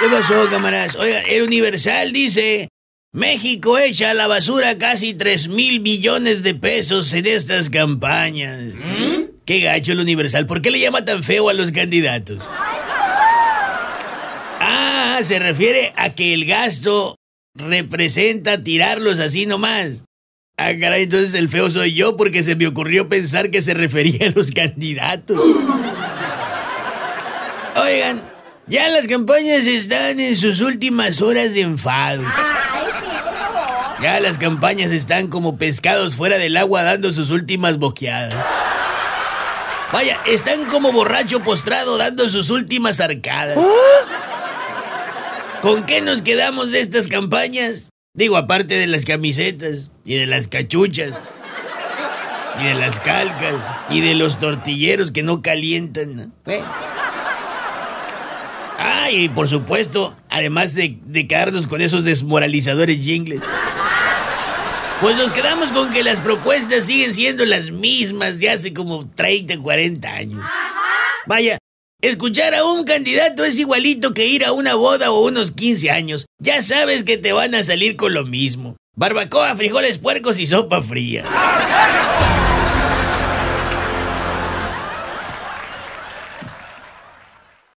¿Qué pasó, camaradas? Oiga, el Universal dice, México echa a la basura casi 3 mil millones de pesos en estas campañas. Qué gacho el Universal, ¿por qué le llama tan feo a los candidatos? Ah, se refiere a que el gasto representa tirarlos así nomás. Ah, caray, entonces el feo soy yo porque se me ocurrió pensar que se refería a los candidatos. Oigan, ya las campañas están en sus últimas horas de enfado. Ya las campañas están como pescados fuera del agua dando sus últimas boqueadas. Vaya, están como borracho postrado dando sus últimas arcadas. ¿Con qué nos quedamos de estas campañas? Digo, aparte de las camisetas y de las cachuchas y de las calcas y de los tortilleros que no calientan. ¿Eh? Ah, y por supuesto, además de, de quedarnos con esos desmoralizadores jingles. Pues nos quedamos con que las propuestas siguen siendo las mismas de hace como 30, 40 años. Vaya, escuchar a un candidato es igualito que ir a una boda o unos 15 años. Ya sabes que te van a salir con lo mismo. Barbacoa, frijoles puercos y sopa fría.